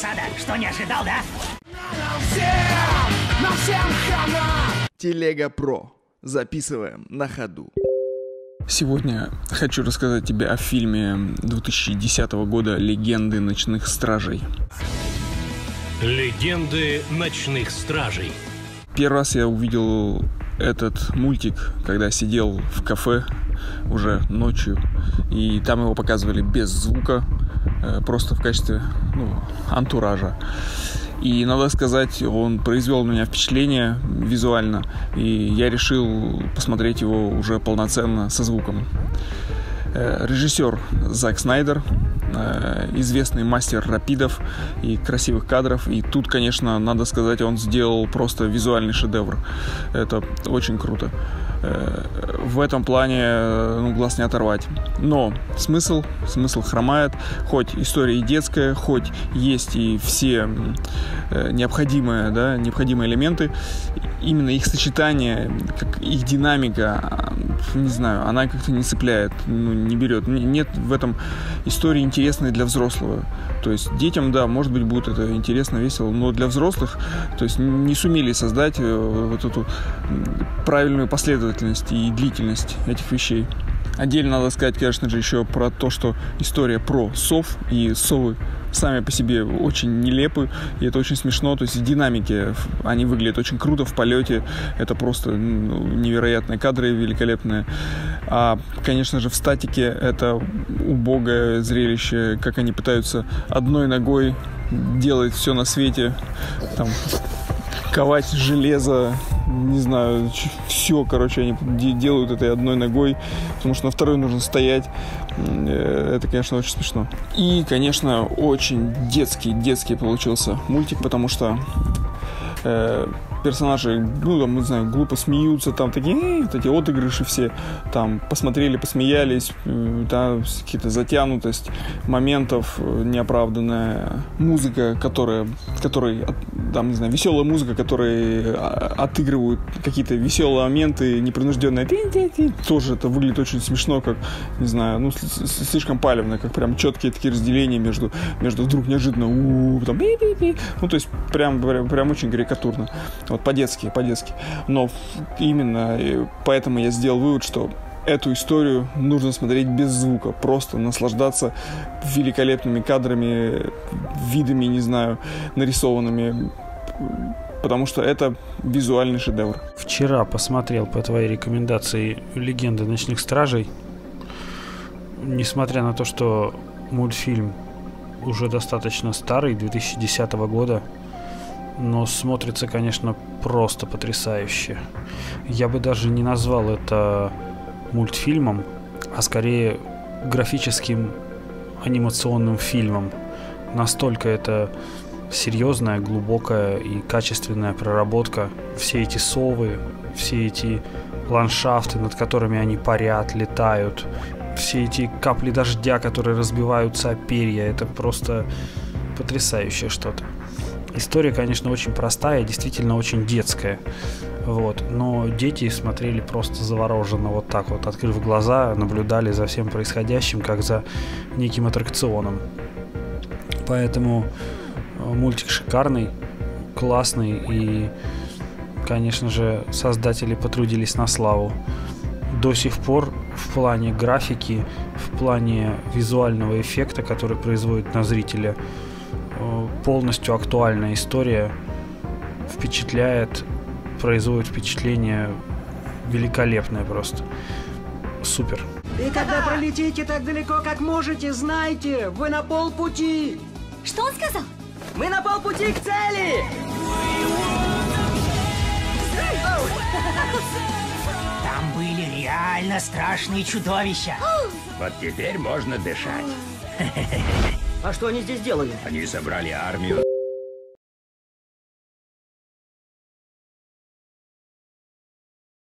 засада. Что, не ожидал, да? Телега Про. Записываем на ходу. Сегодня хочу рассказать тебе о фильме 2010 года «Легенды ночных стражей». Легенды ночных стражей. Первый раз я увидел этот мультик, когда сидел в кафе уже ночью, и там его показывали без звука, э, просто в качестве ну, антуража. И надо сказать, он произвел на меня впечатление визуально, и я решил посмотреть его уже полноценно со звуком. Э, режиссер Зак Снайдер, известный мастер рапидов и красивых кадров. И тут, конечно, надо сказать, он сделал просто визуальный шедевр. Это очень круто. Э, в этом плане ну, глаз не оторвать. Но смысл, смысл хромает. Хоть история и детская, хоть есть и все необходимые, да, необходимые элементы, именно их сочетание, как их динамика, не знаю, она как-то не цепляет, ну, не берет. Нет в этом истории интересной для взрослого. То есть детям, да, может быть, будет это интересно, весело, но для взрослых, то есть не сумели создать э, вот эту правильную последовательность и длительность этих вещей. Отдельно надо сказать, конечно же, еще про то, что история про сов и совы сами по себе очень нелепы, и это очень смешно, то есть в динамике они выглядят очень круто в полете, это просто ну, невероятные кадры, великолепные. А, конечно же, в статике это убогое зрелище, как они пытаются одной ногой делать все на свете, там, ковать железо, не знаю, все, короче, они делают этой одной ногой, потому что на второй нужно стоять. Э, это, конечно, очень смешно. И, конечно, очень детский, детский получился мультик, потому что э, персонажи, ну, там, не знаю, глупо смеются, там такие, э, вот эти отыгрыши все, там, посмотрели, посмеялись, э, там, какие-то затянутость моментов э, неоправданная, музыка, которая, которой, там, не знаю, веселая музыка, которая отыгрывают какие-то веселые моменты, непринужденные, тоже это выглядит очень смешно, как, не знаю, ну, слишком палевно, как прям четкие такие разделения между, между вдруг неожиданно, там, ну, то есть прям, прям, прям очень карикатурно. Вот по-детски, по-детски. Но именно э, поэтому я сделал вывод, что эту историю нужно смотреть без звука, просто наслаждаться великолепными кадрами, видами, не знаю, нарисованными, потому что это визуальный шедевр. Вчера посмотрел по твоей рекомендации «Легенды ночных стражей». Несмотря на то, что мультфильм уже достаточно старый, 2010 года, но смотрится, конечно, просто потрясающе. Я бы даже не назвал это мультфильмом, а скорее графическим анимационным фильмом. Настолько это серьезная, глубокая и качественная проработка. Все эти совы, все эти ландшафты, над которыми они парят, летают, все эти капли дождя, которые разбиваются о перья, это просто потрясающее что-то. История, конечно, очень простая, действительно очень детская. Вот. Но дети смотрели просто завороженно, вот так вот, открыв глаза, наблюдали за всем происходящим, как за неким аттракционом. Поэтому э, мультик шикарный, классный и, конечно же, создатели потрудились на славу. До сих пор в плане графики, в плане визуального эффекта, который производит на зрителя, Э, полностью актуальная история, впечатляет, производит впечатление великолепное просто. Супер. И когда пролетите так далеко, как можете, знайте, вы на полпути. Что он сказал? Мы на полпути к цели! Там были реально страшные чудовища. Вот теперь можно дышать. А что они здесь делали? Они собрали армию.